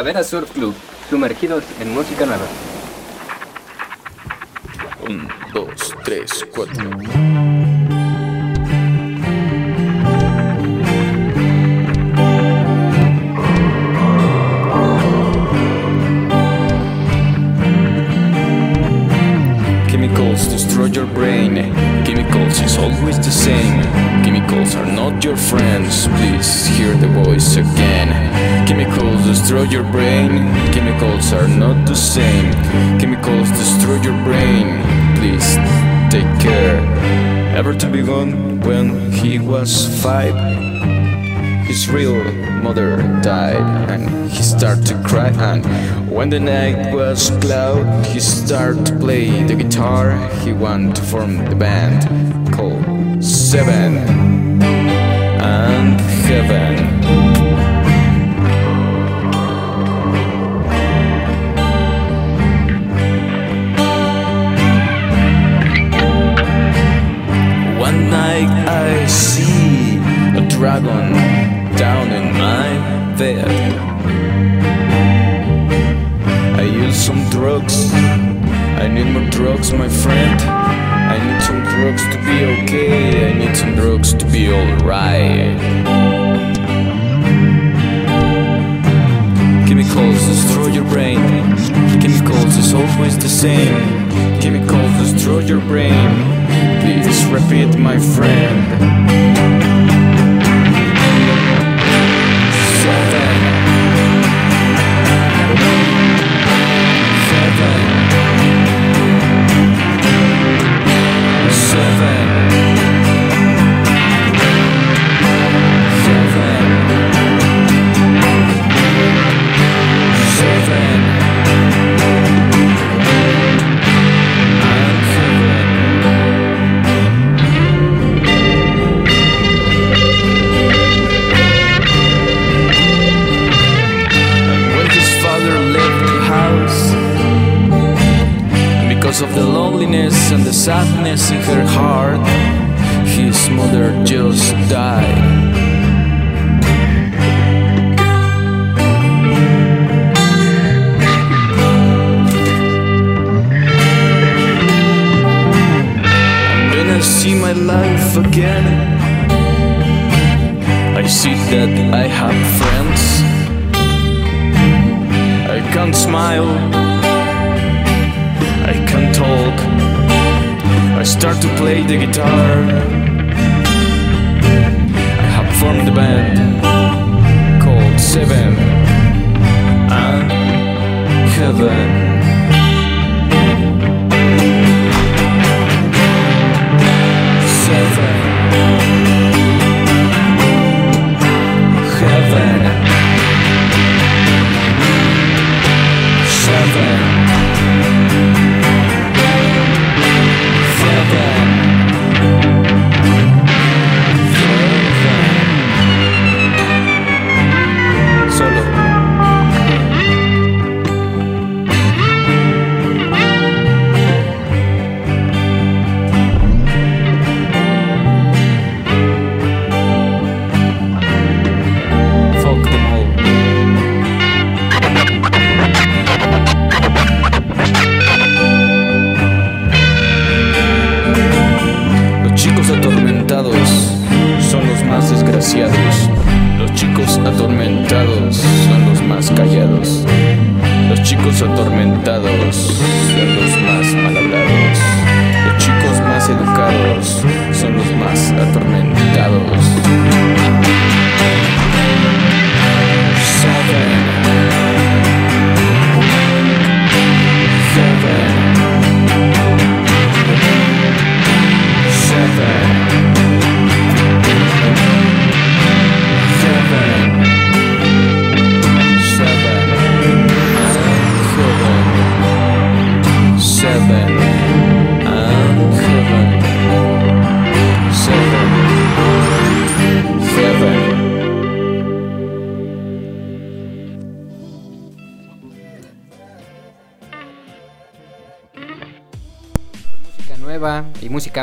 Calavera Surf Club, sumergidos en música nueva. Un, dos, tres, cuatro. Destroy your brain. Chemicals is always the same. Chemicals are not your friends. Please hear the voice again. Chemicals destroy your brain. Chemicals are not the same. Chemicals destroy your brain. Please take care. Ever to be gone when he was five? His real mother died and he started to cry. And when the night was cloud he started to play the guitar. He wanted to form the band called Seven and Heaven. One night I see a dragon drugs. I need more drugs, my friend. I need some drugs to be okay. I need some drugs to be alright. Chemicals destroy your brain. Chemicals is always the same. Chemicals destroy your brain. Please repeat, my friend.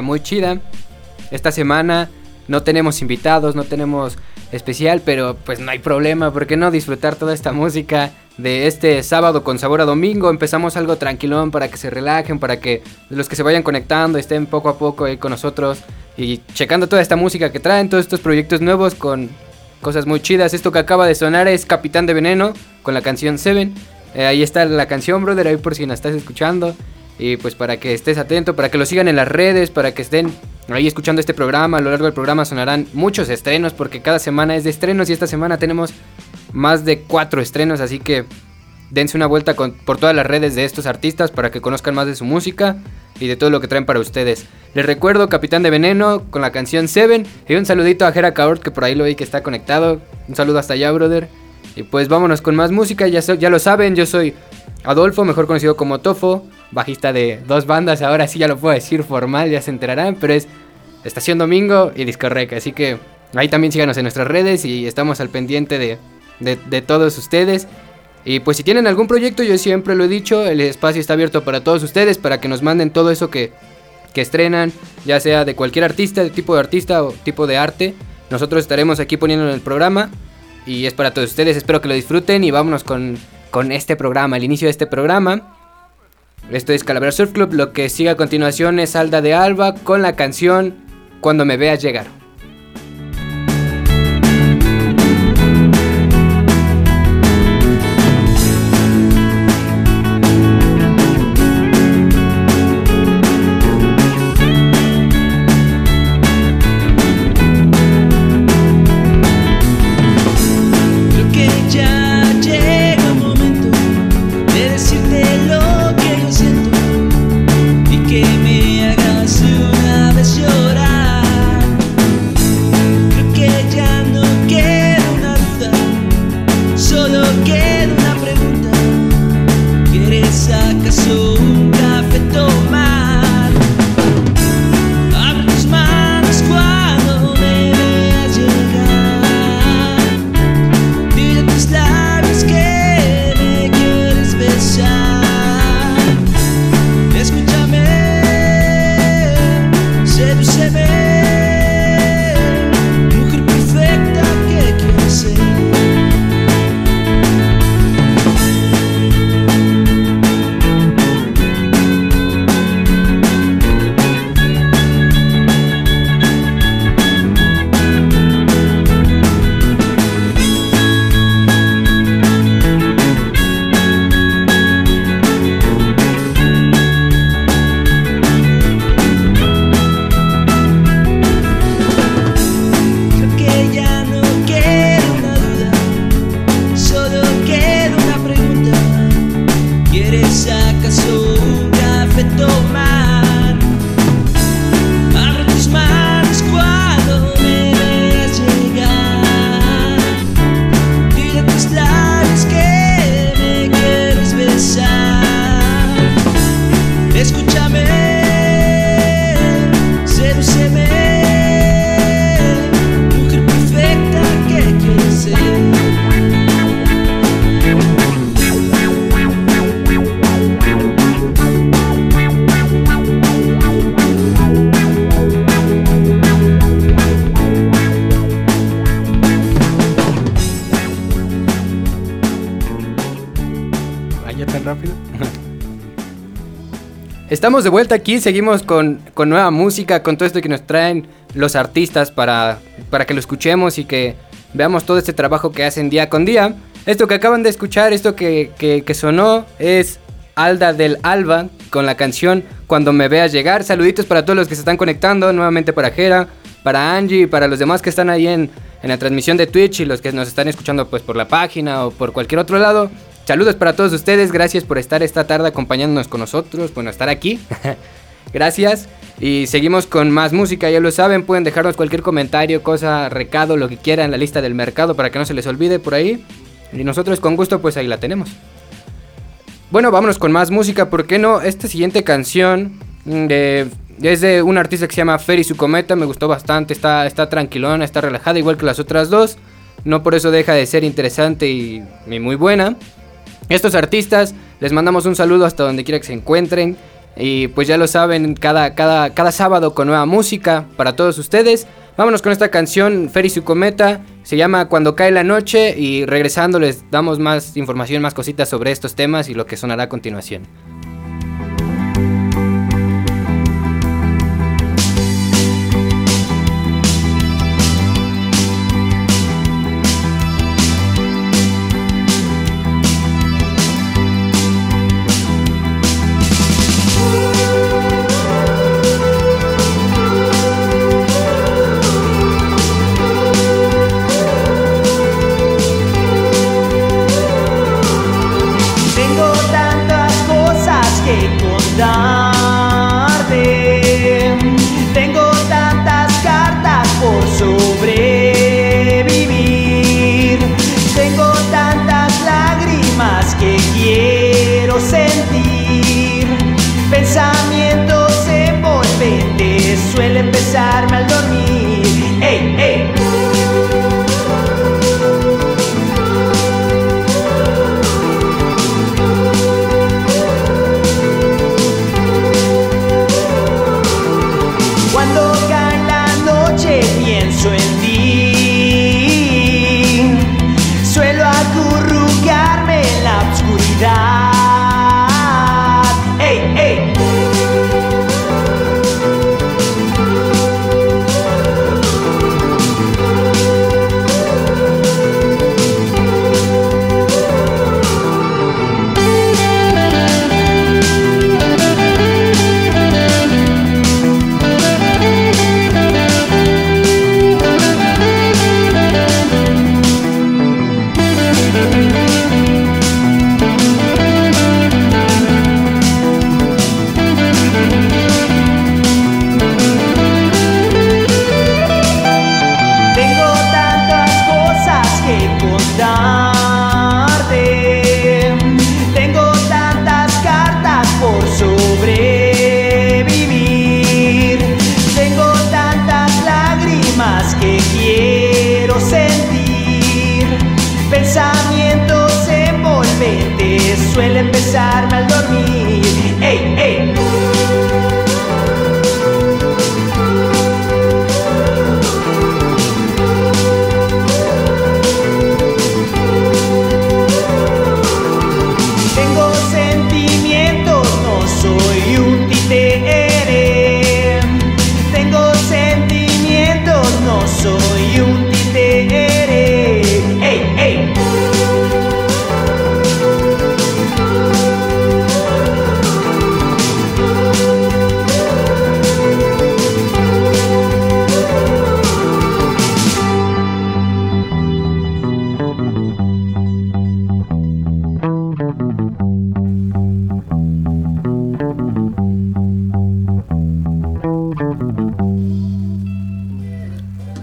Muy chida. Esta semana no tenemos invitados, no tenemos especial, pero pues no hay problema, ¿por qué no disfrutar toda esta música de este sábado con sabor a domingo? Empezamos algo tranquilón para que se relajen, para que los que se vayan conectando estén poco a poco ahí con nosotros y checando toda esta música que traen, todos estos proyectos nuevos con cosas muy chidas. Esto que acaba de sonar es Capitán de Veneno con la canción Seven. Eh, ahí está la canción, brother, ahí por si la estás escuchando. Y pues para que estés atento, para que lo sigan en las redes, para que estén ahí escuchando este programa. A lo largo del programa sonarán muchos estrenos porque cada semana es de estrenos y esta semana tenemos más de cuatro estrenos. Así que dense una vuelta por todas las redes de estos artistas para que conozcan más de su música y de todo lo que traen para ustedes. Les recuerdo Capitán de Veneno con la canción Seven y un saludito a Jera Kaort que por ahí lo vi que está conectado. Un saludo hasta allá, brother. Y pues vámonos con más música, ya, ya lo saben, yo soy Adolfo, mejor conocido como Tofo, bajista de dos bandas, ahora sí ya lo puedo decir formal, ya se enterarán, pero es Estación Domingo y Discorrec, así que ahí también síganos en nuestras redes y estamos al pendiente de, de, todos ustedes. Y pues si tienen algún proyecto, yo siempre lo he dicho, el espacio está abierto para todos ustedes, para que nos manden todo eso que, que estrenan, ya sea de cualquier artista, de tipo de artista o tipo de arte. Nosotros estaremos aquí poniendo en el programa y es para todos ustedes, espero que lo disfruten y vámonos con con este programa, el inicio de este programa. Esto es Calavera Surf Club. Lo que sigue a continuación es Alda de Alba con la canción Cuando me veas llegar. bebé. Estamos de vuelta aquí, seguimos con, nueva música, con todo esto que nos traen los artistas para, para que lo escuchemos y que veamos todo este trabajo que hacen día con día. Esto que acaban de escuchar, esto que, que, sonó es Alda del Alba con la canción Cuando me veas llegar. Saluditos para todos los que se están conectando, nuevamente para Jera, para Angie para los demás que están ahí en, en la transmisión de Twitch y los que nos están escuchando pues por la página o por cualquier otro lado. Saludos para todos ustedes, gracias por estar esta tarde acompañándonos con nosotros, bueno, estar aquí. gracias. Y seguimos con más música, ya lo saben, pueden dejarnos cualquier comentario, cosa, recado, lo que quieran en la lista del mercado para que no se les olvide por ahí. Y nosotros con gusto pues ahí la tenemos. Bueno, vámonos con más música, ¿por qué no? Esta siguiente canción mm, de, es de un artista que se llama Ferry su cometa, me gustó bastante, está, está tranquilona, está relajada, igual que las otras dos. No por eso deja de ser interesante y muy buena. Estos artistas les mandamos un saludo hasta donde quiera que se encuentren. Y pues ya lo saben, cada, cada, cada sábado con nueva música para todos ustedes. Vámonos con esta canción, Fer y su cometa. Se llama Cuando cae la noche y regresando les damos más información, más cositas sobre estos temas y lo que sonará a continuación.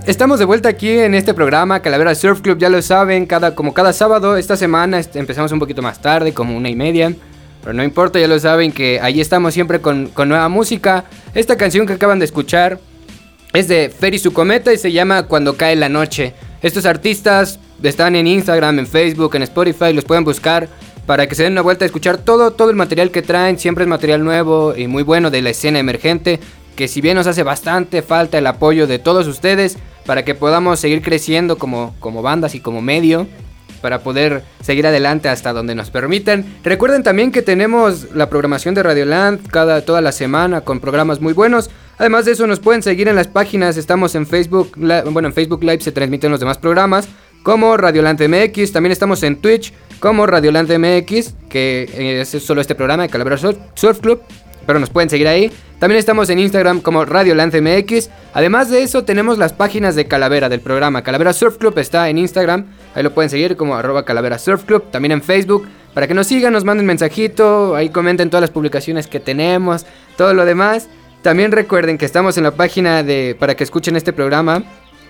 Estamos de vuelta aquí en este programa, Calavera Surf Club, ya lo saben, cada, como cada sábado, esta semana est- empezamos un poquito más tarde, como una y media, pero no importa, ya lo saben que ahí estamos siempre con, con nueva música. Esta canción que acaban de escuchar es de Fer y su cometa y se llama Cuando cae la noche. Estos artistas están en Instagram, en Facebook, en Spotify, los pueden buscar para que se den una vuelta a escuchar todo, todo el material que traen. Siempre es material nuevo y muy bueno de la escena emergente. Que si bien nos hace bastante falta el apoyo de todos ustedes para que podamos seguir creciendo como, como bandas y como medio para poder seguir adelante hasta donde nos permitan. Recuerden también que tenemos la programación de Radioland cada toda la semana con programas muy buenos. Además de eso nos pueden seguir en las páginas, estamos en Facebook, bueno, en Facebook Live se transmiten los demás programas como Radioland MX, también estamos en Twitch como Radioland MX, que eh, es solo este programa de Calavera Surf Surf Club, pero nos pueden seguir ahí. También estamos en Instagram como Radioland MX. Además de eso, tenemos las páginas de Calavera del programa. Calavera Surf Club está en Instagram. Ahí lo pueden seguir como arroba Calavera Surf Club. También en Facebook. Para que nos sigan, nos manden mensajito. Ahí comenten todas las publicaciones que tenemos. Todo lo demás. También recuerden que estamos en la página de para que escuchen este programa.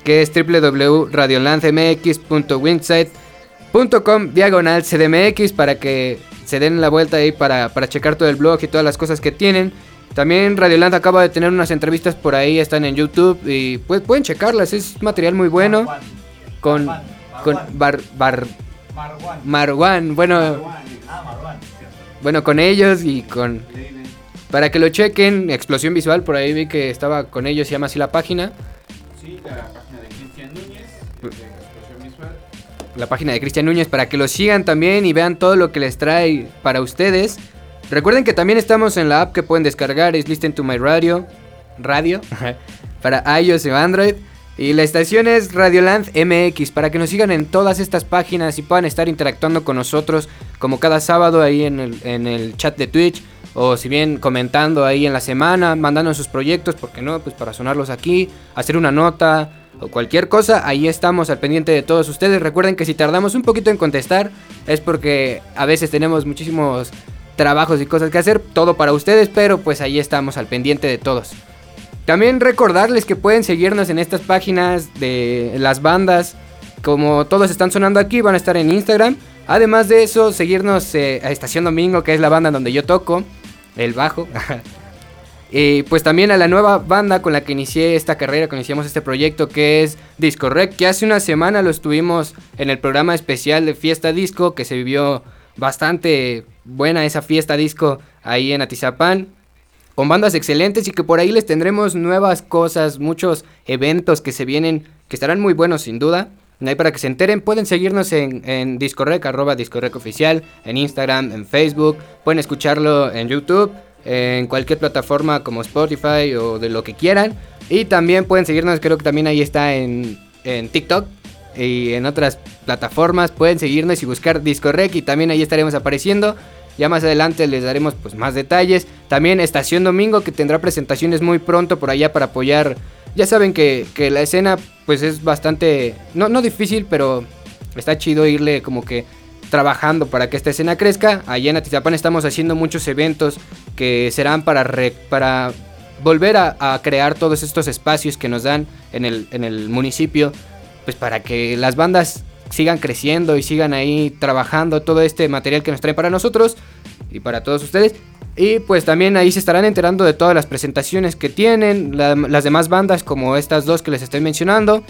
Que es www.radiolandmx.website.com diagonal CDMX para que se den la vuelta ahí para, para checar todo el blog y todas las cosas que tienen. También Radioland acaba de tener unas entrevistas por ahí, están en YouTube y pues pueden checarlas, es material muy bueno. Con, con Bar, Bar, Marwan, bueno, bueno con ellos y con... para que lo chequen. Explosión Visual, por ahí vi que estaba con ellos, se llama así la página. Sí, la página de Cristian Núñez, de. La página de Cristian Núñez para que lo sigan también y vean todo lo que les trae para ustedes. Recuerden que también estamos en la app que pueden descargar, es Listen to My Radio, radio, para iOS o Android. Y la estación es Radioland MX, para que nos sigan en todas estas páginas y puedan estar interactuando con nosotros, como cada sábado ahí en el, en el chat de Twitch, o si bien comentando ahí en la semana, mandando sus proyectos, porque no, pues para sonarlos aquí, hacer una nota, o cualquier cosa, ahí estamos al pendiente de todos ustedes. Recuerden que si tardamos un poquito en contestar es porque a veces tenemos muchísimos trabajos y cosas que hacer, todo para ustedes, pero pues ahí estamos al pendiente de todos. También recordarles que pueden seguirnos en estas páginas de las bandas, como todos están sonando aquí, van a estar en Instagram. Además de eso, seguirnos eh, a Estación Domingo, que es la banda donde yo toco, el bajo. Y pues también a la nueva banda con la que inicié esta carrera, que iniciamos este proyecto, que es Disco Rec, que hace una semana lo estuvimos en el programa especial de Fiesta Disco, que se vivió bastante buena esa fiesta disco ahí en Atizapán. Con bandas excelentes y que por ahí les tendremos nuevas cosas, muchos eventos que se vienen, que estarán muy buenos sin duda. Ahí para que se enteren, pueden seguirnos en, en Discorrec, arroba Discorrec oficial, en Instagram, en Facebook, pueden escucharlo en YouTube, en cualquier plataforma como Spotify o de lo que quieran. Y también pueden seguirnos, creo que también ahí está en, en TikTok y en otras plataformas. Pueden seguirnos y buscar Discorrec y también ahí estaremos apareciendo. Ya más adelante les daremos pues más detalles. También Estación Domingo que tendrá presentaciones muy pronto por allá para apoyar. Ya saben que, que la escena pues es bastante, no, no difícil, pero está chido irle como que trabajando para que esta escena crezca. Allá en Atizapán estamos haciendo muchos eventos que serán para, re- para volver a, crear todos estos espacios que nos dan en el, en el municipio. Pues para que las bandas sigan creciendo y sigan ahí trabajando todo este material que nos trae para nosotros y para todos ustedes. Y pues también ahí se estarán enterando de todas las presentaciones que tienen, la- las demás bandas como estas dos que les estoy mencionando.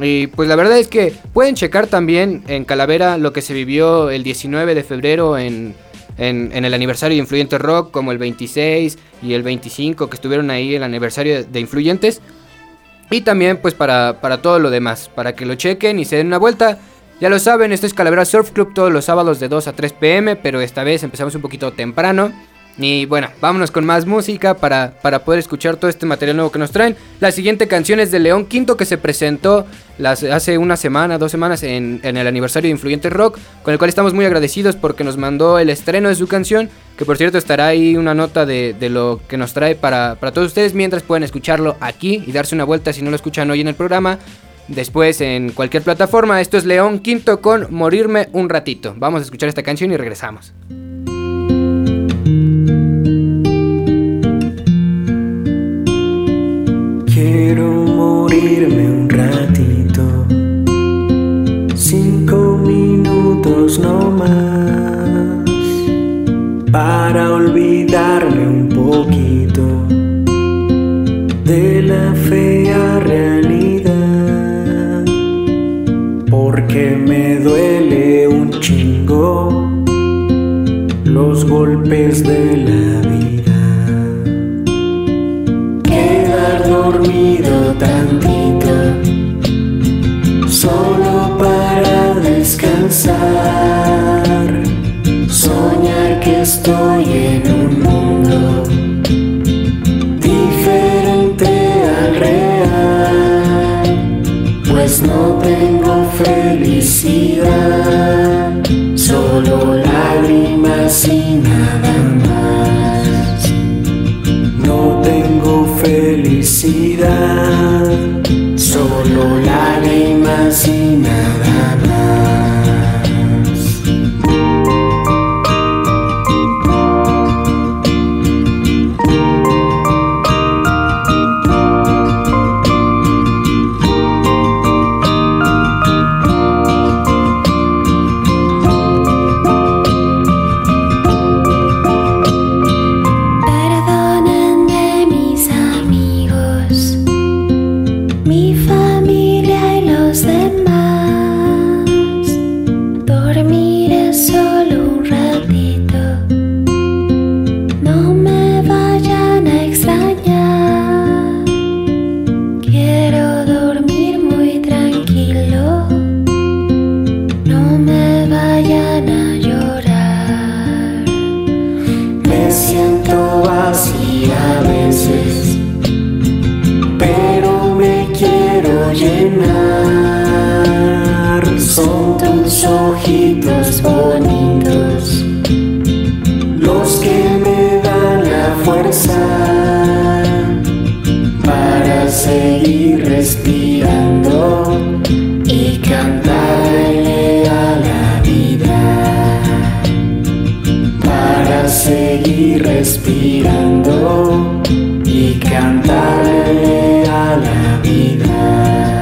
Y pues la verdad es que pueden checar también en Calavera lo que se vivió el 19 de febrero en, en, el aniversario de Influyente Rock, como el 26 y el 25 que estuvieron ahí el aniversario de, de Influyentes. Y también pues para, para todo lo demás, para que lo chequen y se den una vuelta. Ya lo saben, esto es Calavera Surf Club todos los sábados de 2 a 3 pm, pero esta vez empezamos un poquito temprano. Y bueno, vámonos con más música para, para poder escuchar todo este material nuevo que nos traen. La siguiente canción es de León Quinto que se presentó las, hace una semana, dos semanas en, en el aniversario de Influyente Rock, con el cual estamos muy agradecidos porque nos mandó el estreno de su canción, que por cierto estará ahí una nota de, de lo que nos trae para, para todos ustedes, mientras pueden escucharlo aquí y darse una vuelta si no lo escuchan hoy en el programa. Después en cualquier plataforma, esto es León Quinto con Morirme un ratito. Vamos a escuchar esta canción y regresamos. Quiero morirme un ratito, cinco minutos no más, para olvidarme un poquito de la fea realidad, porque me duele un chingo los golpes de la vida dormido tantito, solo para descansar, soñar que estoy en un mundo diferente al real, pues no tengo felicidad, solo lágrimas seguir respirando y cantarle a la vida.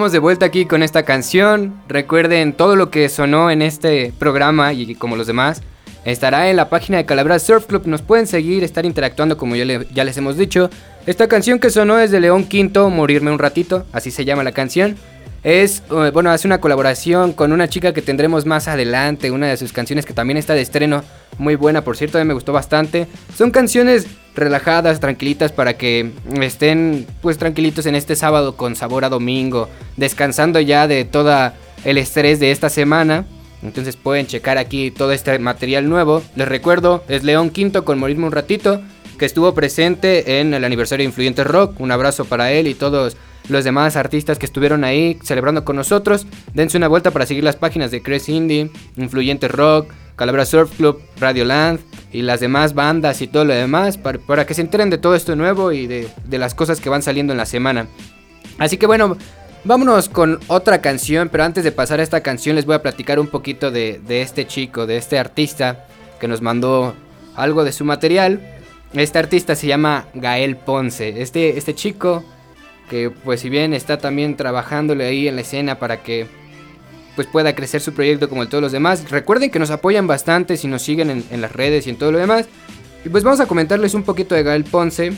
Estamos de vuelta aquí con esta canción. Recuerden todo lo que sonó en este programa y como los demás. Estará en la página de Calabras Surf Club. Nos pueden seguir, estar interactuando como ya, ya les hemos dicho. Esta canción que sonó es de León Quinto, Morirme un ratito. Así se llama la canción. Es, eh, bueno, hace una colaboración con una chica que tendremos más adelante. Una de sus canciones que también está de estreno. Muy buena, por cierto, a mí me gustó bastante. Son canciones relajadas, tranquilitas para que estén pues tranquilitos en este sábado con sabor a domingo, descansando ya de todo el estrés de esta semana. Entonces pueden checar aquí todo este material nuevo. Les recuerdo, es León Quinto con Morirme un ratito, que estuvo presente en el aniversario de Influyente Rock. Un abrazo para él y todos los demás artistas que estuvieron ahí celebrando con nosotros. Dense una vuelta para seguir las páginas de Cres Indie, Influyente Rock, Calabra Surf Club, Radio Land y las demás bandas y todo lo demás para, para que se enteren de todo esto nuevo y de, de las cosas que van saliendo en la semana. Así que bueno, vámonos con otra canción, pero antes de pasar a esta canción les voy a platicar un poquito de, de este chico, de este artista que nos mandó algo de su material. Este artista se llama Gael Ponce. Este, este chico que pues si bien está también trabajándole ahí en la escena para que pues pueda crecer su proyecto como todos los demás. Recuerden que nos apoyan bastante si nos siguen en, las redes y en todo lo demás. Y pues vamos a comentarles un poquito de Gael Ponce.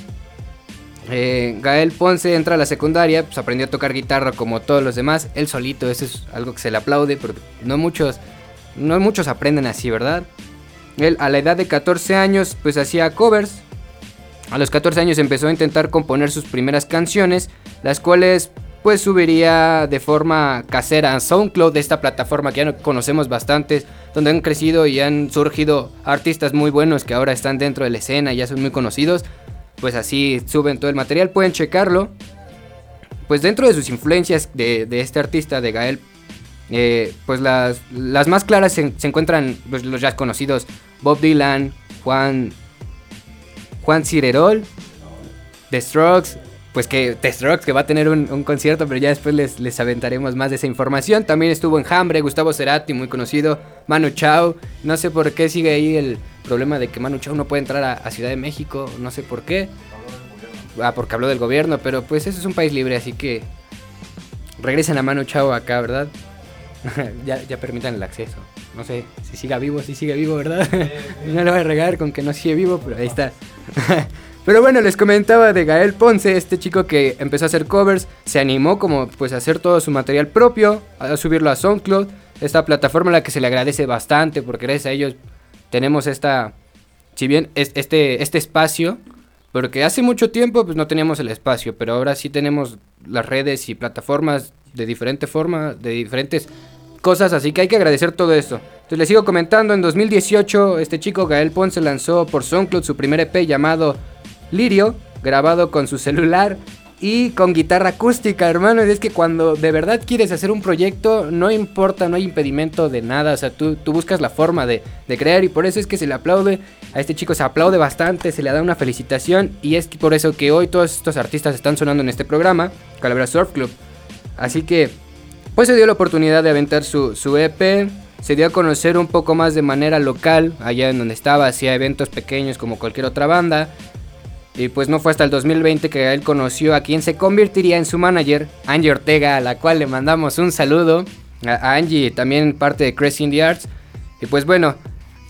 Eh, Gael Ponce entra a la secundaria, pues aprendió a tocar guitarra como todos los demás, él solito, eso es algo que se le aplaude, pero no muchos, no muchos aprenden así, ¿verdad? Él a la edad de 14 años pues hacía covers. A los 14 años empezó a intentar componer sus primeras canciones, las cuales pues subiría de forma casera a SoundCloud, esta plataforma que ya conocemos bastantes, donde han crecido y han surgido artistas muy buenos que ahora están dentro de la escena y ya son muy conocidos. Pues así suben todo el material, pueden checarlo. Pues dentro de sus influencias de, este artista, de Gael, eh, pues las, las más claras se, se encuentran pues, los ya conocidos Bob Dylan, Juan, Juan Cirerol, The Strokes, pues que The Strokes que va a tener un, concierto, pero ya después les, les aventaremos más de esa información. También estuvo en Hambre, Gustavo Cerati, muy conocido, Manu Chao, no sé por qué sigue ahí el problema de que Manu Chao no puede entrar a, Ciudad de México, no sé por qué. Ah, porque habló del gobierno, pero pues eso es un país libre, así que regresen a Manu Chao acá, ¿verdad? ya, ya permitan el acceso. No sé si siga vivo, si sigue vivo, ¿verdad? no le voy a regar con que no sigue vivo, pero ahí está. pero bueno, les comentaba de Gael Ponce, este chico que empezó a hacer covers, se animó como pues a hacer todo su material propio, a subirlo a SoundCloud, esta plataforma a la que se le agradece bastante porque gracias a ellos tenemos esta, si bien es- este, este espacio, porque hace mucho tiempo pues no teníamos el espacio, pero ahora sí tenemos las redes y plataformas de diferente forma, de diferentes cosas, así que hay que agradecer todo esto. Entonces les sigo comentando, en 2018 este chico Gael Ponce lanzó por SoundCloud su primer EP llamado Lirio, grabado con su celular y con guitarra acústica, hermano. Y es que cuando de verdad quieres hacer un proyecto, no importa, no hay impedimento de nada. O sea, tú, tú buscas la forma de, de crear y por eso es que se le aplaude. A este chico se aplaude bastante, se le da una felicitación. Y es por eso que hoy todos estos artistas están sonando en este programa, Calavera Surf Club. Así que, pues se dio la oportunidad de aventar su, su EP. Se dio a conocer un poco más de manera local, allá en donde estaba, hacía eventos pequeños como cualquier otra banda. Y pues no fue hasta el 2020 que él conoció a quien se convertiría en su manager, Angie Ortega, a la cual le mandamos un saludo. a, Angie, también parte de Crazy in the Arts. Y pues bueno,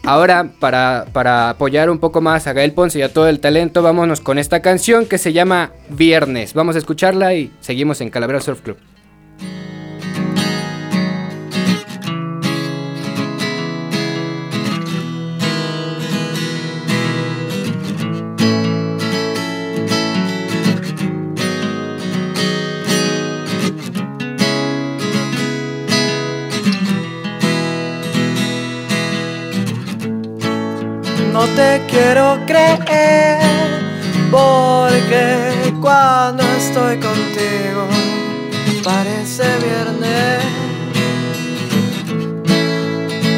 ahora para, para apoyar un poco más a Gael Ponce y a todo el talento, vámonos con esta canción que se llama Viernes. Vamos a escucharla y seguimos en Calavera Surf Club. Te quiero creer porque cuando estoy contigo parece viernes.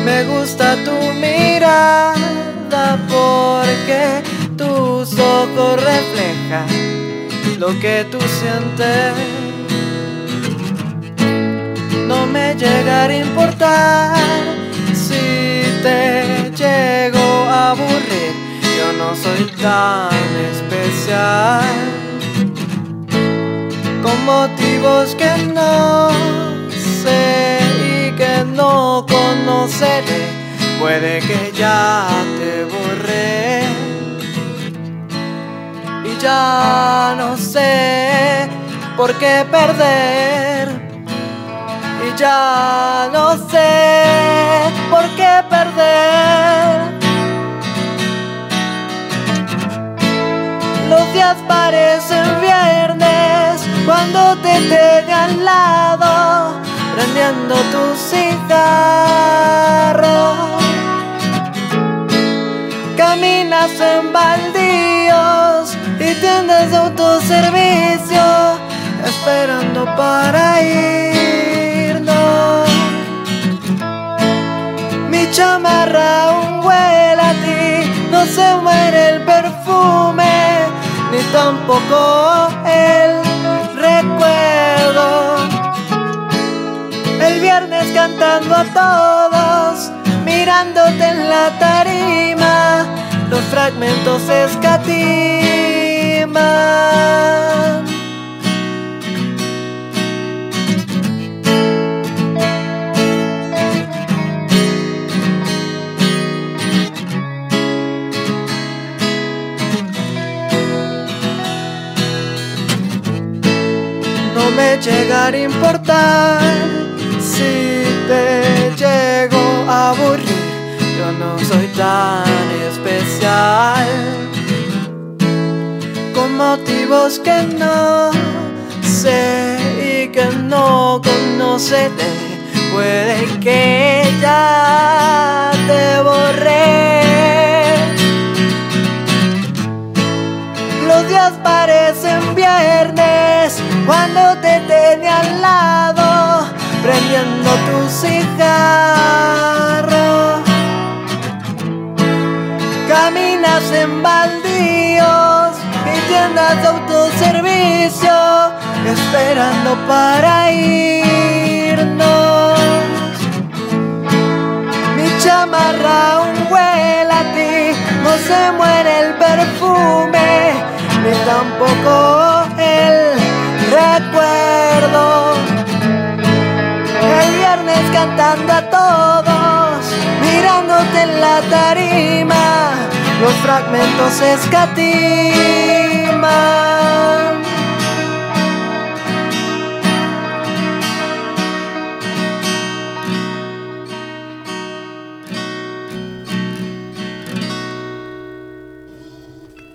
Me gusta tu mirada porque tus ojos reflejan lo que tú sientes. No me llega a importar si te soy tan especial. Con motivos que no sé y que no conoceré. Puede que ya te borré. Y ya no sé por qué perder y ya no sé por qué perder. Los días parecen viernes cuando te tengo al lado, prendiendo tu cigarro. Caminas en baldíos y tiendas de autoservicio, esperando para irnos. Mi chamarra aún huele a ti, no se muere el perfume, ni tampoco el recuerdo. El viernes cantando a todos, mirándote en la tarima, los fragmentos escatiman. No me llega a importar si te llego a aburrir. Yo no soy tan especial. Con motivos que no sé y que no conoceré. Puede que ya te borré. Cuando te tenía al lado, prendiendo tu cigarro. Caminas en baldíos y tiendas de autoservicio, esperando para irnos. Mi chamarra aún huele a ti, no se muere el perfume, ni tampoco el recuerdo. El viernes cantando a todos, mirándote en la tarima, los fragmentos escatiman.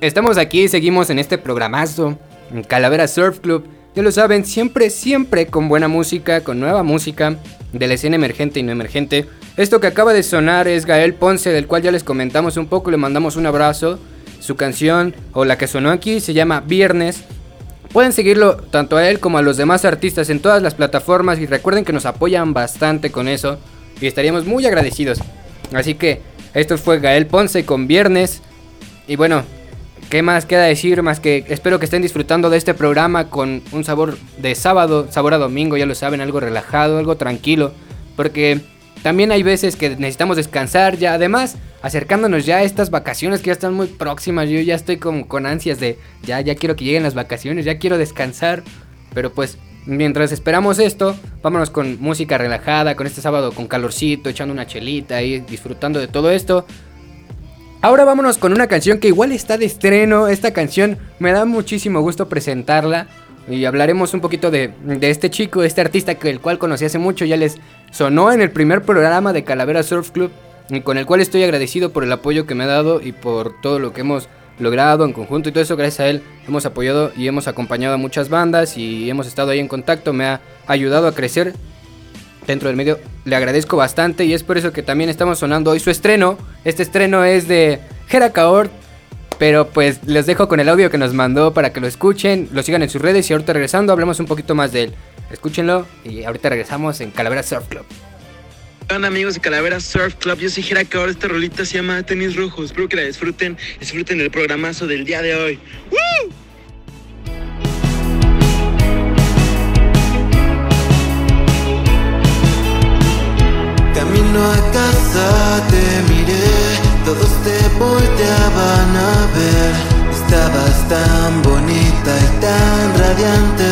Estamos aquí, seguimos en este programazo, Calavera Surf Club. Ya lo saben, siempre, siempre con buena música, con nueva música de la escena emergente y no emergente. Esto que acaba de sonar es Gael Ponce, del cual ya les comentamos un poco, le mandamos un abrazo. Su canción, o la que sonó aquí, se llama Viernes. Pueden seguirlo tanto a él como a los demás artistas en todas las plataformas y recuerden que nos apoyan bastante con eso y estaríamos muy agradecidos. Así que esto fue Gael Ponce con Viernes. Y bueno, ¿Qué más queda decir? Más que espero que estén disfrutando de este programa con un sabor de sábado, sabor a domingo, ya lo saben, algo relajado, algo tranquilo. Porque también hay veces que necesitamos descansar ya. Además, acercándonos ya a estas vacaciones que ya están muy próximas. Yo ya estoy como con ansias de, ya, ya quiero que lleguen las vacaciones, ya quiero descansar. Pero pues mientras esperamos esto, vámonos con música relajada, con este sábado con calorcito, echando una chelita y disfrutando de todo esto. Ahora vámonos con una canción que igual está de estreno. Esta canción me da muchísimo gusto presentarla. Y hablaremos un poquito de, de este chico, este artista que el cual conocí hace mucho. Ya les sonó en el primer programa de Calavera Surf Club. Y con el cual estoy agradecido por el apoyo que me ha dado y por todo lo que hemos logrado en conjunto y todo eso. Gracias a él hemos apoyado y hemos acompañado a muchas bandas y hemos estado ahí en contacto. Me ha ayudado a crecer dentro del medio. Le agradezco bastante y es por eso que también estamos sonando hoy su estreno. Este estreno es de Jera Kaort, pero pues les dejo con el audio que nos mandó para que lo escuchen, lo sigan en sus redes y ahorita regresando hablamos un poquito más de él. Escúchenlo y ahorita regresamos en Calavera Surf Club. Hola amigos de Calavera Surf Club, yo soy Jera Kaort, esta rolita se llama Tenis Rojos, espero que la disfruten, disfruten el programazo del día de hoy. ¡Woo! Camino a casa te miré, todos te volteaban a ver. Estabas tan bonita y tan radiante.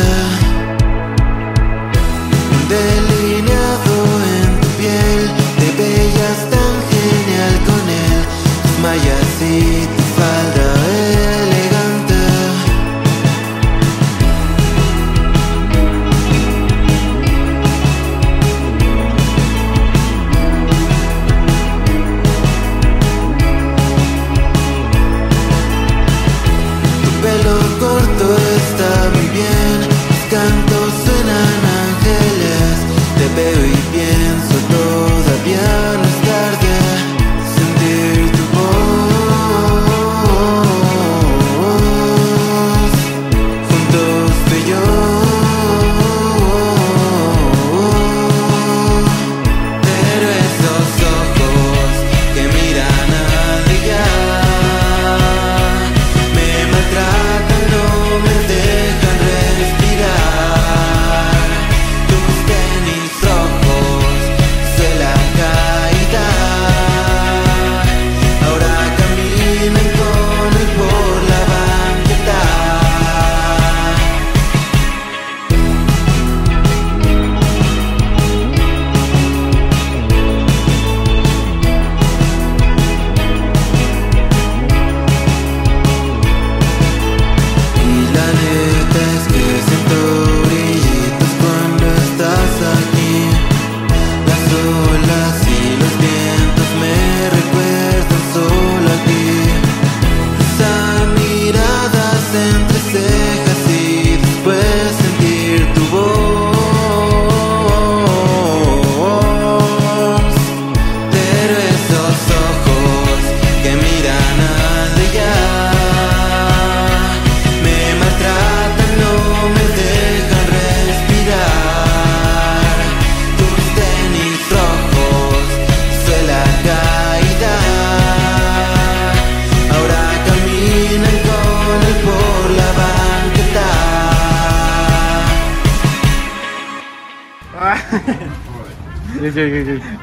Delineado en tu piel, te veías tan genial con él. Tus y tu falda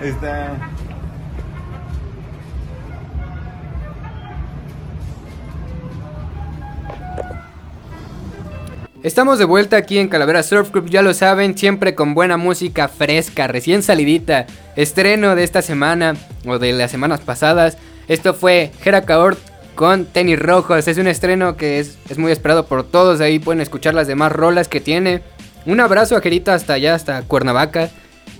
Está. Estamos de vuelta aquí en Calavera Surf Club, ya lo saben, siempre con buena música fresca, recién salidita. Estreno de esta semana o de las semanas pasadas. Esto fue Jera Kaort con Tenis Rojos. Es un estreno que es, es muy esperado por todos. Ahí pueden escuchar las demás rolas que tiene. Un abrazo a Jerita hasta allá, hasta Cuernavaca.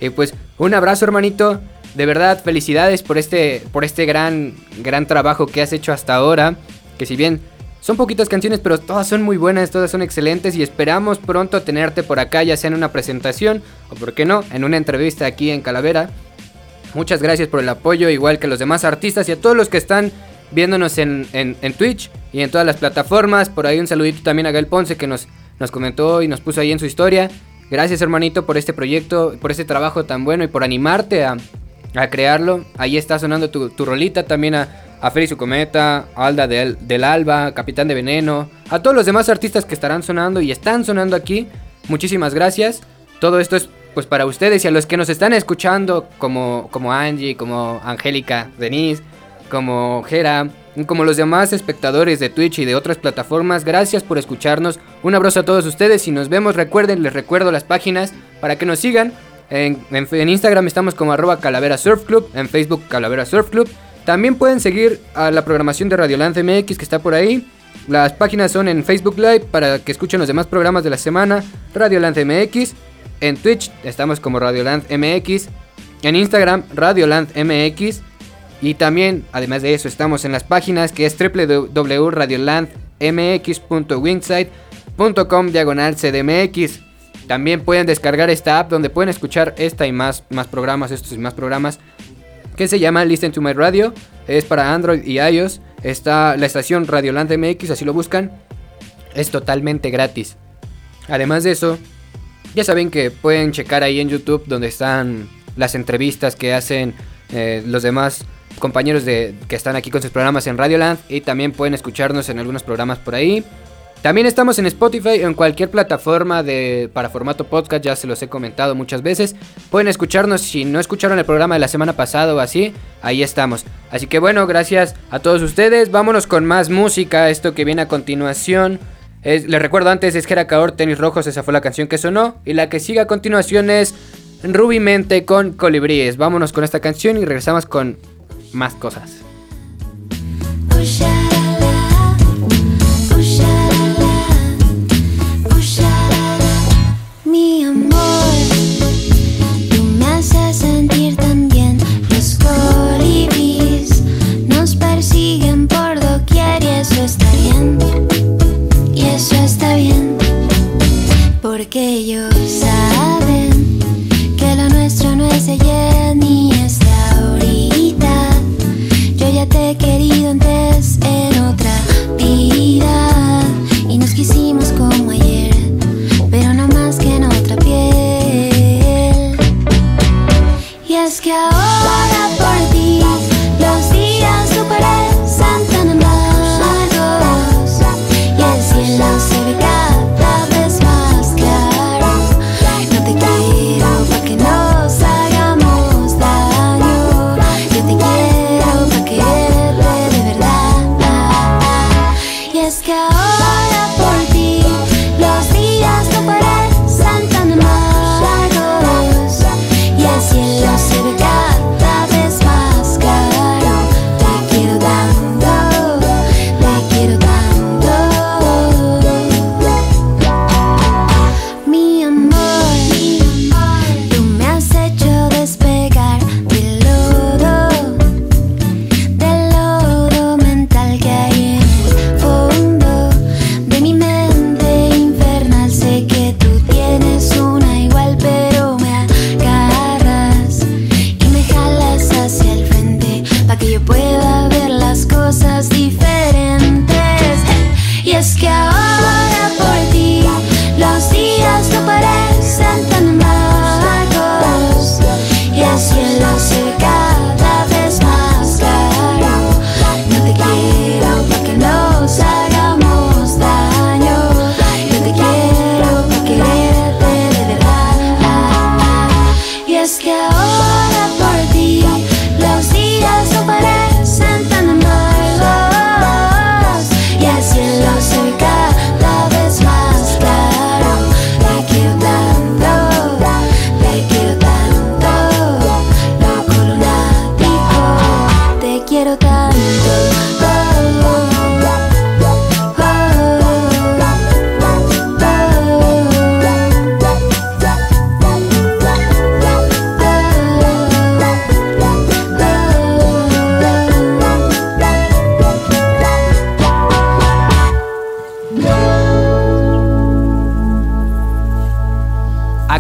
Y pues un abrazo hermanito. De verdad, felicidades por este, por este gran, gran trabajo que has hecho hasta ahora. Que si bien son poquitas canciones, pero todas son muy buenas, todas son excelentes y esperamos pronto tenerte por acá, ya sea en una presentación o, por qué no, en una entrevista aquí en Calavera. Muchas gracias por el apoyo, igual que los demás artistas y a todos los que están viéndonos en Twitch y en todas las plataformas. Por ahí un saludito también a Gael Ponce que nos, nos comentó y nos puso ahí en su historia. Gracias hermanito por este proyecto, por este trabajo tan bueno y por animarte a, a crearlo. Ahí está sonando tu, tu rolita también a, a Feri su Cometa, Alda del, del Alba, Capitán de Veneno, a todos los demás artistas que estarán sonando y están sonando aquí. Muchísimas gracias. Todo esto es pues para ustedes y a los que nos están escuchando como, como Angie, como Angélica, Denise, como Jera, como los demás espectadores de Twitch y de otras plataformas, gracias por escucharnos. Un abrazo a todos ustedes y nos vemos. Recuerden, les recuerdo las páginas para que nos sigan. En, Instagram estamos como arroba calavera surf club, en Facebook calavera surf club. También pueden seguir a la programación de Radioland MX que está por ahí. Las páginas son en Facebook Live para que escuchen los demás programas de la semana, Radioland MX. En Twitch estamos como Radioland MX. En Instagram, Radioland MX. Y también, además de eso, estamos en las páginas que es www.radiolandmx.wingsite.com diagonal CDMX. También pueden descargar esta app donde pueden escuchar esta y más, más programas, estos y más programas, que se llama Listen to My Radio. Es para Android y iOS. Está la estación Radioland MX, así lo buscan. Es totalmente gratis. Además de eso, ya saben que pueden checar ahí en YouTube donde están las entrevistas que hacen eh, los demás compañeros de, que están aquí con sus programas en Radioland. Y también pueden escucharnos en algunos programas por ahí. También estamos en Spotify o en cualquier plataforma de, para formato podcast, ya se los he comentado muchas veces. Pueden escucharnos si no escucharon el programa de la semana pasada o así, ahí estamos. Así que bueno, gracias a todos ustedes. Vámonos con más música, esto que viene a continuación. Es- les recuerdo antes, es Jera Kaor, Tenis Rojos, esa fue la canción que sonó. Y la que sigue a continuación es Ruby Mente con Colibríes. Vámonos con esta canción y regresamos con más cosas. Mi amor, tú me haces sentir tan bien. Los colibríes nos persiguen por doquier y eso está bien. Y eso está bien. Porque ellos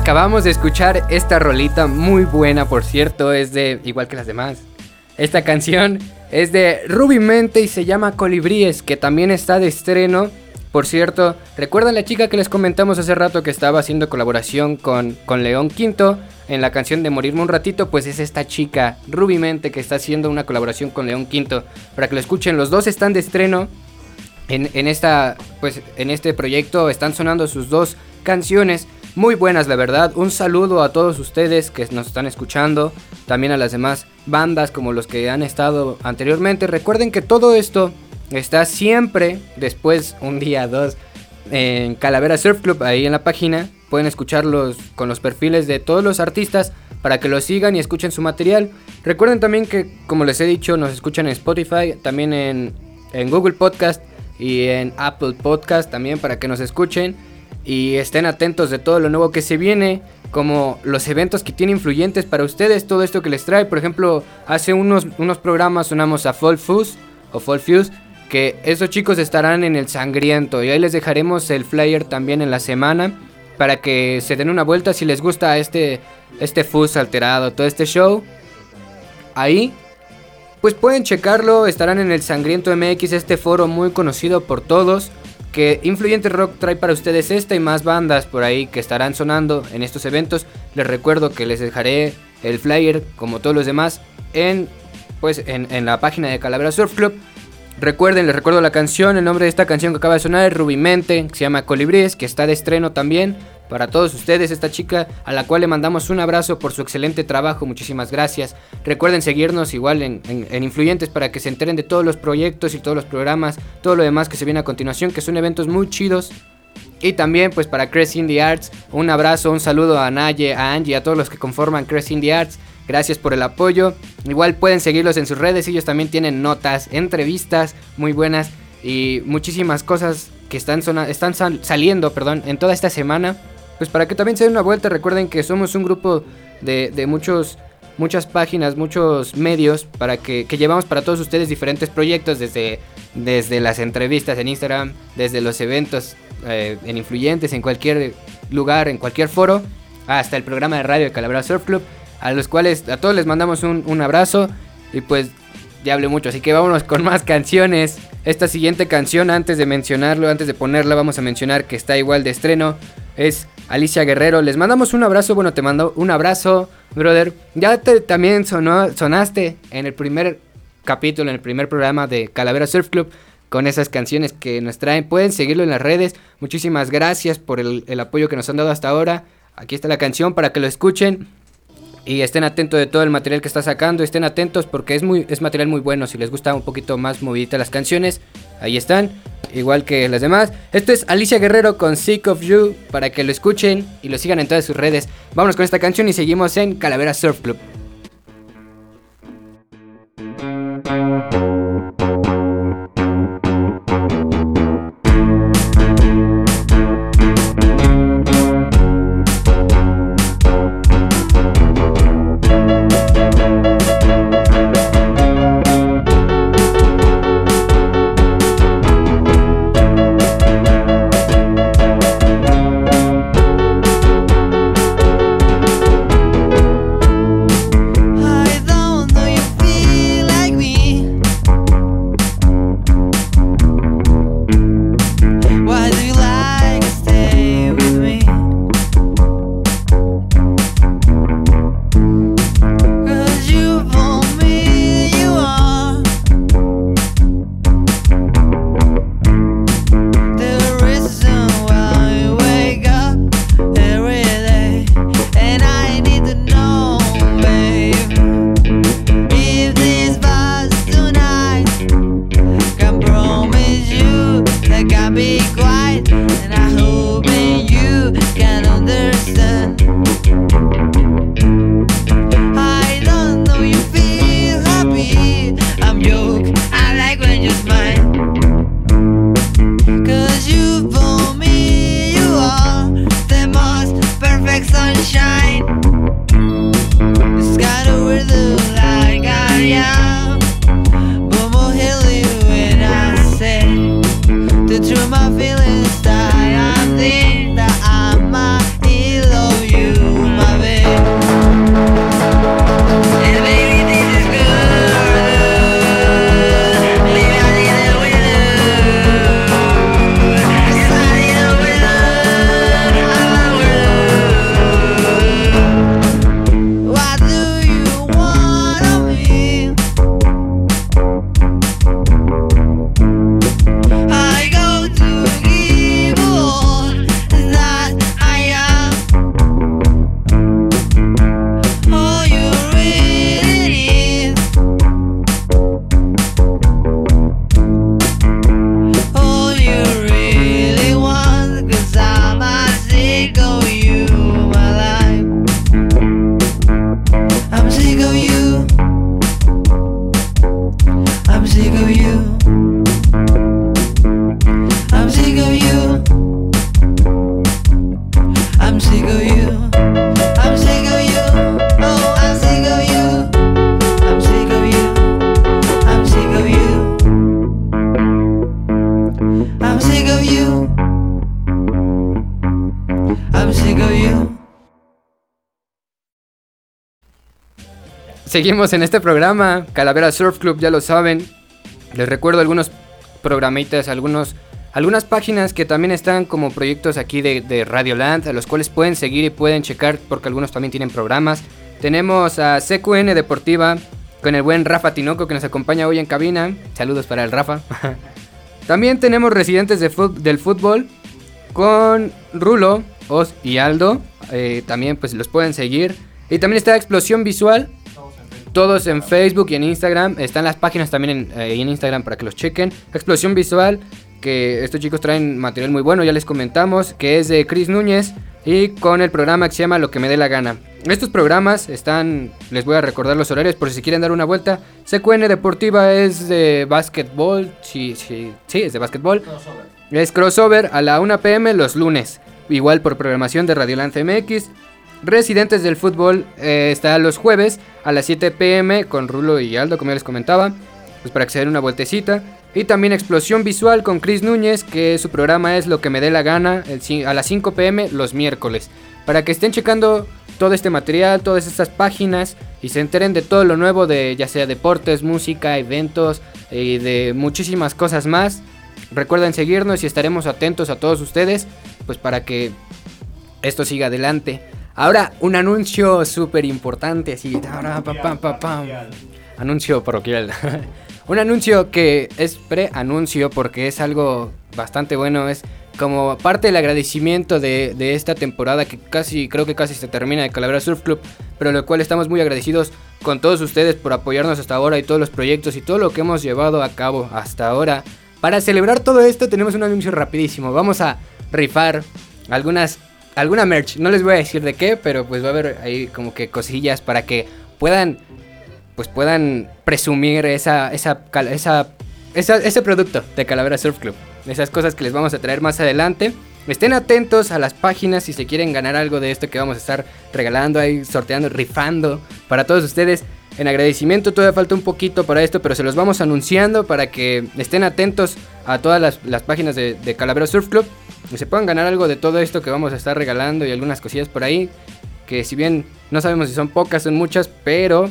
Acabamos de escuchar esta rolita muy buena, por cierto, es de igual que las demás. Esta canción es de Ruby Mente y se llama Colibríes, que también está de estreno. Por cierto, ¿recuerdan la chica que les comentamos hace rato que estaba haciendo colaboración con, con León Quinto en la canción de Morirme un ratito? Pues es esta chica, Ruby Mente, que está haciendo una colaboración con León Quinto. Para que lo escuchen, los dos están de estreno. En, en esta, pues, en este proyecto están sonando sus dos canciones muy buenas, la verdad. Un saludo a todos ustedes que nos están escuchando, también a las demás bandas como los que han estado anteriormente. Recuerden que todo esto está siempre después, un día, dos, en Calavera Surf Club, ahí en la página. Pueden escucharlos con los perfiles de todos los artistas para que los sigan y escuchen su material. Recuerden también que, como les he dicho, nos escuchan en Spotify, también en, en Google Podcast y en Apple Podcast también para que nos escuchen y estén atentos de todo lo nuevo que se viene, como los eventos que tienen influyentes para ustedes, todo esto que les trae. Por ejemplo, hace unos, unos programas sonamos a Fall Fuse o Fall Fuse, que esos chicos estarán en el Sangriento y ahí les dejaremos el flyer también en la semana para que se den una vuelta si les gusta este este alterado, todo este show. Ahí pues pueden checarlo, estarán en el Sangriento MX, este foro muy conocido por todos, que Influyente Rock trae para ustedes esta y más bandas por ahí que estarán sonando en estos eventos. Les recuerdo que les dejaré el flyer, como todos los demás, en, pues, en, la página de Calavera Surf Club. Recuerden, les recuerdo la canción, el nombre de esta canción que acaba de sonar es Rubimente, que se llama Colibríes, que está de estreno también para todos ustedes, esta chica a la cual le mandamos un abrazo por su excelente trabajo, muchísimas gracias. Recuerden seguirnos igual en, en- en Influyentes para que se enteren de todos los proyectos y todos los programas, todo lo demás que se viene a continuación, que son eventos muy chidos. Y también pues para Crest Indie Arts, un abrazo, un saludo a Naye, a Angie, a todos los que conforman Crest Indie Arts. Gracias por el apoyo. Igual pueden seguirlos en sus redes, ellos también tienen notas, entrevistas muy buenas y muchísimas cosas que están, están sal- saliendo perdón, en toda esta semana. Pues para que también se den una vuelta, recuerden que somos un grupo de, muchos, muchas páginas, muchos medios para que, llevamos para todos ustedes diferentes proyectos desde, desde las entrevistas en Instagram, desde los eventos eh, en influyentes, en cualquier lugar, en cualquier foro, hasta el programa de radio de Calavera Surf Club, a los cuales a todos les mandamos un, un abrazo y pues ya hablé mucho, así que vámonos con más canciones. Esta siguiente canción, antes de mencionarlo, antes de ponerla, vamos a mencionar que está igual de estreno. Es Alicia Guerrero. Les mandamos un abrazo. Bueno, te mando un abrazo, brother. Ya también sonó, sonaste en el primer capítulo, en el primer programa de Calavera Surf Club. Con esas canciones que nos traen. Pueden seguirlo en las redes. Muchísimas gracias por el, el apoyo que nos han dado hasta ahora. Aquí está la canción para que lo escuchen. Y estén atentos de todo el material que está sacando. Estén atentos porque es, muy, es material muy bueno. Si les gusta un poquito más movidita las canciones, ahí están. Igual que las demás. Esto es Alicia Guerrero con Sick of You. Para que lo escuchen y lo sigan en todas sus redes. Vámonos con esta canción y seguimos en Calavera Surf Club. Seguimos en este programa, Calavera Surf Club, ya lo saben. Les recuerdo algunos programitas, algunos, algunas páginas que también están como proyectos aquí de, de Radioland, a los cuales pueden seguir y pueden checar porque algunos también tienen programas. Tenemos a CQN Deportiva con el buen Rafa Tinoco que nos acompaña hoy en cabina. Saludos para el Rafa. también tenemos residentes del fútbol con Rulo, Oz y Aldo. Eh, también pues los pueden seguir. Y también está Explosión Visual. Todos en Facebook y en Instagram. Están las páginas también en, eh, en Instagram para que los chequen. Explosión Visual. Que estos chicos traen material muy bueno, ya les comentamos. Que es de Chris Núñez. Y con el programa que se llama Lo que me dé la gana. Estos programas están, les voy a recordar los horarios por si quieren dar una vuelta. CQN Deportiva es de básquetbol. Sí, sí, sí, es de básquetbol. Es crossover a la 1 pm los lunes. Igual por programación de Radioland MX. Residentes del fútbol eh, los jueves a las 7 pm con Rulo y Aldo, como ya les comentaba. Pues para que se den una vueltecita. Y también Explosión Visual con Chris Núñez, que su programa es Lo que me dé la gana a las 5 pm los miércoles. Para que estén checando todo este material, todas estas páginas y se enteren de todo lo nuevo de ya sea deportes, música, eventos y de muchísimas cosas más. Recuerden seguirnos y estaremos atentos a todos ustedes, pues para que esto siga adelante. Ahora, un anuncio súper importante, así. pam, pa, pam. Anuncio parroquial. un anuncio que es pre-anuncio porque es algo bastante bueno. Es como parte del agradecimiento de, de esta temporada que casi, creo que casi se termina de Calavera Surf Club. Pero lo cual estamos muy agradecidos con todos ustedes por apoyarnos hasta ahora y todos los proyectos y todo lo que hemos llevado a cabo hasta ahora. Para celebrar todo esto tenemos un anuncio rapidísimo. Vamos a rifar algunas alguna merch. No les voy a decir de qué, pero pues va a haber ahí como que cosillas para que puedan pues puedan presumir esa esa esa, ese producto de Calavera Surf Club. Esas cosas que les vamos a traer más adelante. Estén atentos a las páginas si se quieren ganar algo de esto que vamos a estar regalando ahí, sorteando, rifando para todos ustedes. En agradecimiento todavía falta un poquito para esto, pero se los vamos anunciando para que estén atentos a todas las, las páginas de, Calavera Surf Club se puedan ganar algo de todo esto que vamos a estar regalando y algunas cosillas por ahí. Que si bien no sabemos si son pocas, son muchas, pero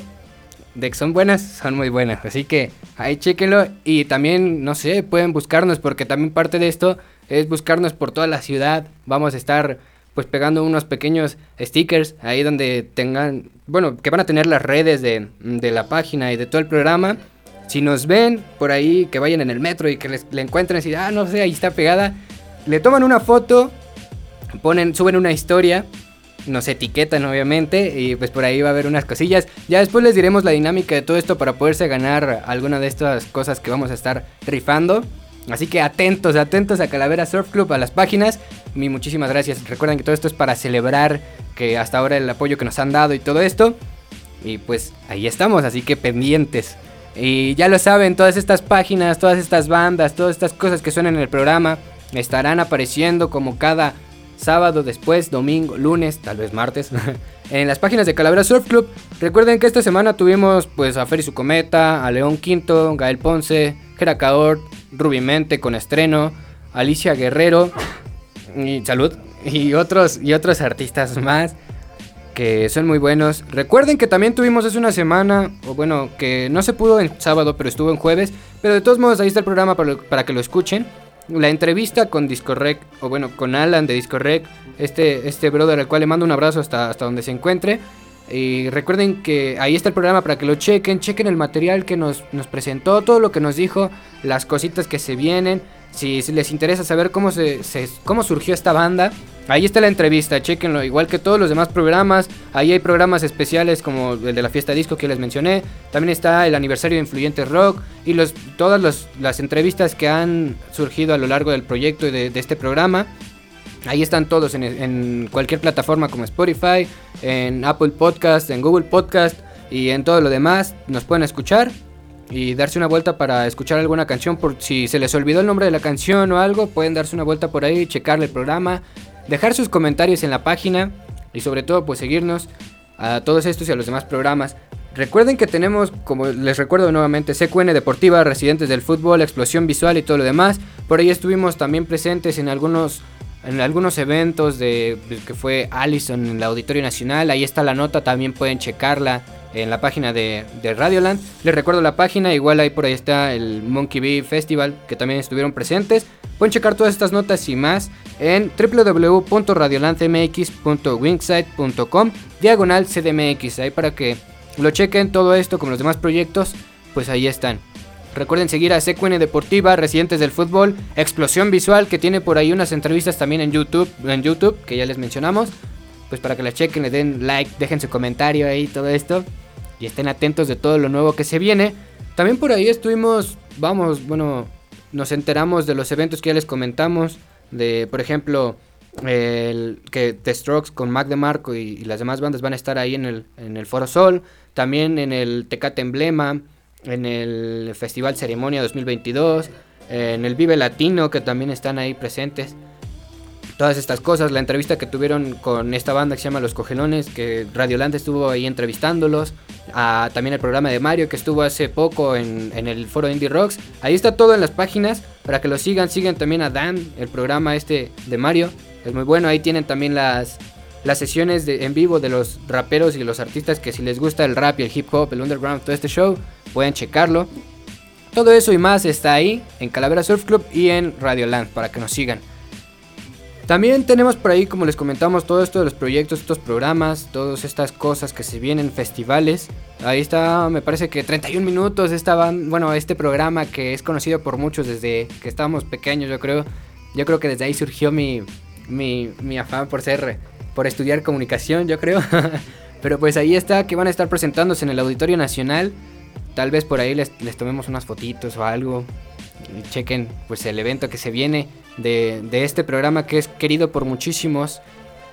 de que son buenas, son muy buenas. Así que ahí chequenlo y también, no sé, pueden buscarnos porque también parte de esto es buscarnos por toda la ciudad. Vamos a estar pues pegando unos pequeños stickers ahí donde tengan, bueno, que van a tener las redes de, de la página y de todo el programa. Si nos ven por ahí, que vayan en el metro y que les, le encuentren y ah, no sé, ahí está pegada, le toman una foto, ponen, suben una historia, nos etiquetan obviamente y pues por ahí va a haber unas cosillas. Ya después les diremos la dinámica de todo esto para poderse ganar alguna de estas cosas que vamos a estar rifando. Así que atentos, atentos a Calavera Surf Club, a las páginas. Mi muchísimas gracias. Recuerden que todo esto es para celebrar que hasta ahora el apoyo que nos han dado y todo esto. Y pues ahí estamos, así que pendientes. Y ya lo saben, todas estas páginas, todas estas bandas, todas estas cosas que suenan en el programa estarán apareciendo como cada sábado, después, domingo, lunes, tal vez martes, en las páginas de Calavera Surf Club. Recuerden que esta semana tuvimos pues a Fer y su cometa, a León Quinto, Gael Ponce, Geracador, Rubimente con estreno, Alicia Guerrero y salud y otros y otros artistas más que son muy buenos. Recuerden que también tuvimos hace una semana, o bueno, que no se pudo en sábado, pero estuvo en jueves. Pero de todos modos, ahí está el programa para, para que lo escuchen. La entrevista con Discorrec, o bueno, con Alan de Discorrec, este, este brother al cual le mando un abrazo hasta, hasta donde se encuentre. Y recuerden que ahí está el programa para que lo chequen, chequen el material que nos, nos presentó, todo lo que nos dijo, las cositas que se vienen. Si, les interesa saber cómo, se, se- cómo surgió esta banda, ahí está la entrevista, chequenlo, igual que todos los demás programas. Ahí hay programas especiales como el de la fiesta disco que les mencioné. También está el aniversario de Influyentes Rock y los, todas los- las entrevistas que han surgido a lo largo del proyecto y de, este programa. Ahí están todos en, en cualquier plataforma como Spotify, en Apple Podcast, en Google Podcast y en todo lo demás. Nos pueden escuchar y darse una vuelta para escuchar alguna canción. Por si se les olvidó el nombre de la canción o algo, pueden darse una vuelta por ahí, checarle el programa, dejar sus comentarios en la página y sobre todo pues seguirnos a todos estos y a los demás programas. Recuerden que tenemos, como les recuerdo nuevamente, CQN Deportiva, Residentes del Fútbol, Explosión Visual y todo lo demás. Por ahí estuvimos también presentes en algunos, en algunos eventos de, de que fue Allison en el Auditorio Nacional. Ahí está la nota, también pueden checarla en la página de, de Radioland. Les recuerdo la página, igual ahí por ahí está el Monkey Bee Festival que también estuvieron presentes. Pueden checar todas estas notas y más en www.radiolandmx.wingsite.com diagonal CDMX, ahí para que lo chequen todo esto como los demás proyectos, pues ahí están. Recuerden seguir a CQN Deportiva, Residentes del Fútbol, Explosión Visual, que tiene por ahí unas entrevistas también en YouTube, en YouTube, que ya les mencionamos. Pues para que la chequen, le den like, dejen su comentario ahí, todo esto. Y estén atentos de todo lo nuevo que se viene. También por ahí estuvimos, vamos, bueno, nos enteramos de los eventos que ya les comentamos. De, por ejemplo, el, que The Strokes con Mac DeMarco y, y las demás bandas van a estar ahí en el, en el Foro Sol. También en el Tecate Emblema en el Festival Ceremonia 2022, en el Vive Latino, que también están ahí presentes. Todas estas cosas, la entrevista que tuvieron con esta banda que se llama Los Cogelones, que Radiolante estuvo ahí entrevistándolos, también el programa de Mario que estuvo hace poco en, en el foro Indie Rocks. Ahí está todo en las páginas para que lo sigan. Sigan también a Dan, el programa este de Mario. Es muy bueno, ahí tienen también las, las sesiones de, en vivo de los raperos y los artistas que si les gusta el rap y el hip hop, el underground, todo este show, pueden checarlo. Todo eso y más está ahí en Calavera Surf Club y en Radioland para que nos sigan. También tenemos por ahí, como les comentamos, todo esto de los proyectos, estos programas, todas estas cosas que se vienen, festivales. Ahí está, me parece que 31 minutos estaban, bueno, este programa que es conocido por muchos desde que estábamos pequeños, yo creo. Yo creo que desde ahí surgió mi, mi, mi afán por ser, por estudiar comunicación, yo creo. Pero pues ahí está, que van a estar presentándose en el Auditorio Nacional. Tal vez por ahí les, les tomemos unas fotitos o algo. Y chequen pues el evento que se viene de, de este programa que es querido por muchísimos.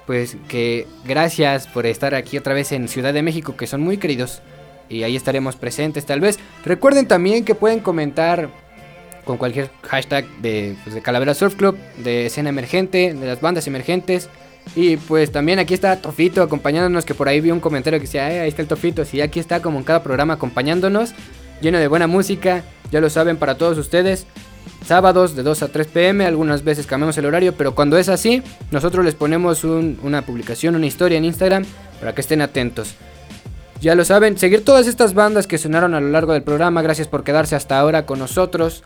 Pues que gracias por estar aquí otra vez en Ciudad de México, que son muy queridos. Y ahí estaremos presentes tal vez. Recuerden también que pueden comentar con cualquier hashtag de, pues, de Calavera Surf Club, de escena emergente, de las bandas emergentes. Y pues también aquí está Tofito acompañándonos, que por ahí vi un comentario que decía, eh, ahí está el Tofito. Sí, aquí está como en cada programa acompañándonos, lleno de buena música, ya lo saben para todos ustedes. Sábados de 2 a 3 pm, algunas veces cambiamos el horario, pero cuando es así, nosotros les ponemos un- una publicación, una historia en Instagram para que estén atentos. Ya lo saben, seguir todas estas bandas que sonaron a lo largo del programa, gracias por quedarse hasta ahora con nosotros.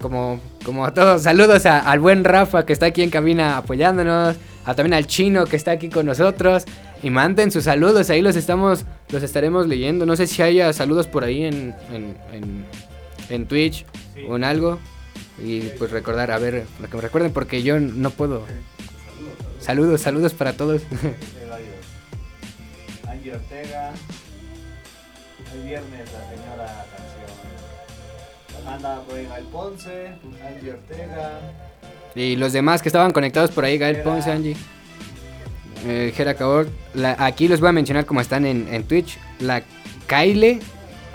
Como, como a todos, saludos a- al buen Rafa que está aquí en cabina apoyándonos, a también al chino que está aquí con nosotros. Y manden sus saludos, ahí los estamos, los estaremos leyendo. No sé si haya saludos por ahí en, en, en- en Twitch o en algo. Y pues recordar, a ver, para que me recuerden porque yo no puedo. Saludos, saludos para todos. Angie Ortega. El viernes la señora canción. Anda por ahí Gael Ponce, Angie Ortega. Y los demás que estaban conectados por ahí, Gael Ponce, Angie. Eh, Jera Cabor. La- aquí los voy a mencionar como están en, en Twitch. La Kyle,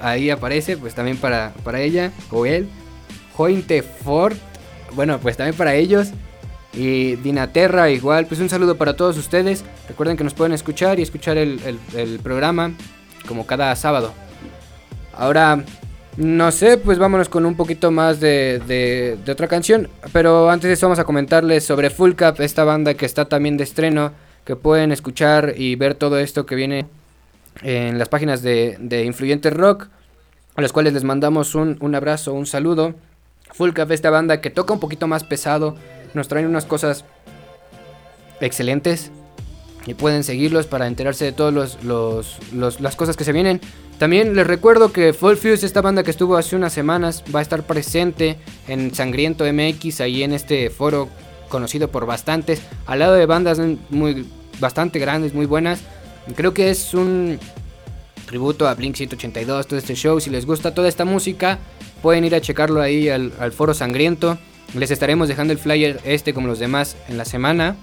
ahí aparece, pues también para, para ella o él. Jointe Ford, bueno, pues también para ellos. Y Dinaterra, igual, pues un saludo para todos ustedes. Recuerden que nos pueden escuchar y escuchar el, programa como cada sábado. Ahora, no sé, pues vámonos con un poquito más de otra canción. Pero antes de eso vamos a comentarles sobre Full Cap, esta banda que está también de estreno. Que pueden escuchar y ver todo esto que viene en las páginas de, de Influyente Rock. A los cuales les mandamos un, un abrazo, un saludo. Full Cap, esta banda que toca un poquito más pesado. Nos traen unas cosas excelentes. Y pueden seguirlos para enterarse de todas los, los- los- las cosas que se vienen. También les recuerdo que Full Fuse, esta banda que estuvo hace unas semanas, va a estar presente en Sangriento MX, ahí en este foro conocido por bastantes, al lado de bandas muy bastante grandes, muy buenas. Creo que es un tributo a Blink 182, todo este show. Si les gusta toda esta música, pueden ir a checarlo ahí al, al foro Sangriento. Les estaremos dejando el flyer este como los demás en la semana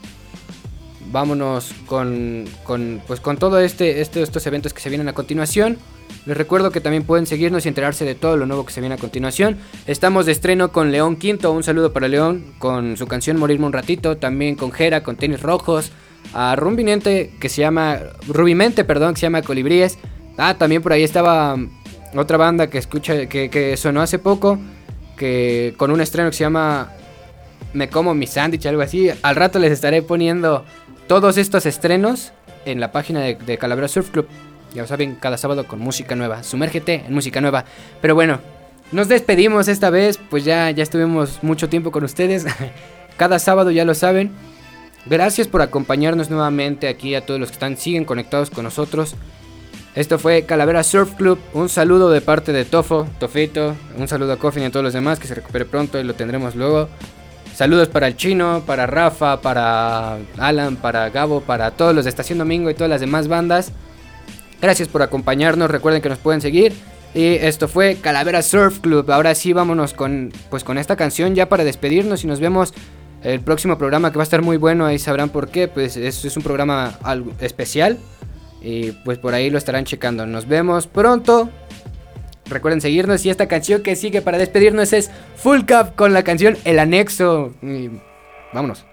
vámonos con, con, pues con todo este, este- estos eventos que se vienen a continuación. Les recuerdo que también pueden seguirnos y enterarse de todo lo nuevo que se viene a continuación. Estamos de estreno con León Quinto, un saludo para León, con su canción Morirme un ratito, también con Jera, con Tenis Rojos, a Rumbinente que se llama, Rubimente, perdón, que se llama Colibríes. Ah, también por ahí estaba otra banda que escucha, que, que sonó hace poco, que con un estreno que se llama Me como mi sándwich, algo así. Al rato les estaré poniendo todos estos estrenos en la página de, de Calavera Surf Club. Ya lo saben, cada sábado con música nueva. Sumérgete en música nueva. Pero bueno, nos despedimos esta vez, pues ya, ya estuvimos mucho tiempo con ustedes. cada sábado ya lo saben. Gracias por acompañarnos nuevamente aquí a todos los que están, siguen conectados con nosotros. Esto fue Calavera Surf Club. Un saludo de parte de Tofo, Tofito. Un saludo a Coffin y a todos los demás. Que se recupere pronto y lo tendremos luego. Saludos para el chino, para Rafa, para Alan, para Gabo, para todos los de Estación Domingo y todas las demás bandas. Gracias por acompañarnos. Recuerden que nos pueden seguir. Y esto fue Calavera Surf Club. Ahora sí, vámonos con, pues, con esta canción ya para despedirnos y nos vemos el próximo programa que va a estar muy bueno. Ahí sabrán por qué. Pues es, es un programa especial. Y pues por ahí lo estarán checando. Nos vemos pronto. Recuerden seguirnos y esta canción que sigue para despedirnos es Full Cup con la canción El Anexo. Vámonos.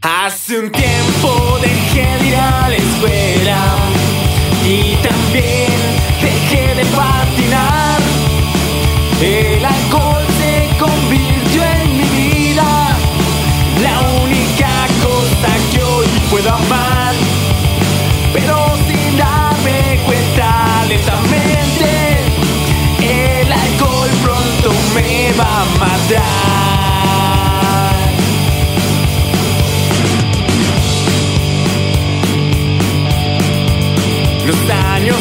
Hace un tiempo dejé de ir a la escuela y también dejé de patinar. El alcohol se convirtió en mi vida, la única cosa que hoy puedo amar, pero sin darme cuenta lentamente, el alcohol pronto me va a matar. Los años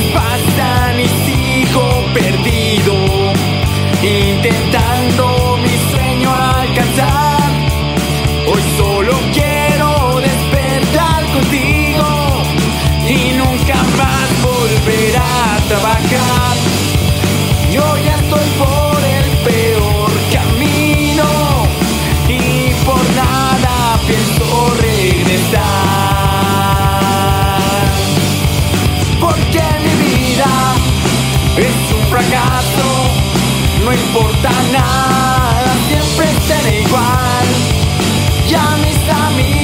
importa nada, siempre seré igual. Ya mis amigos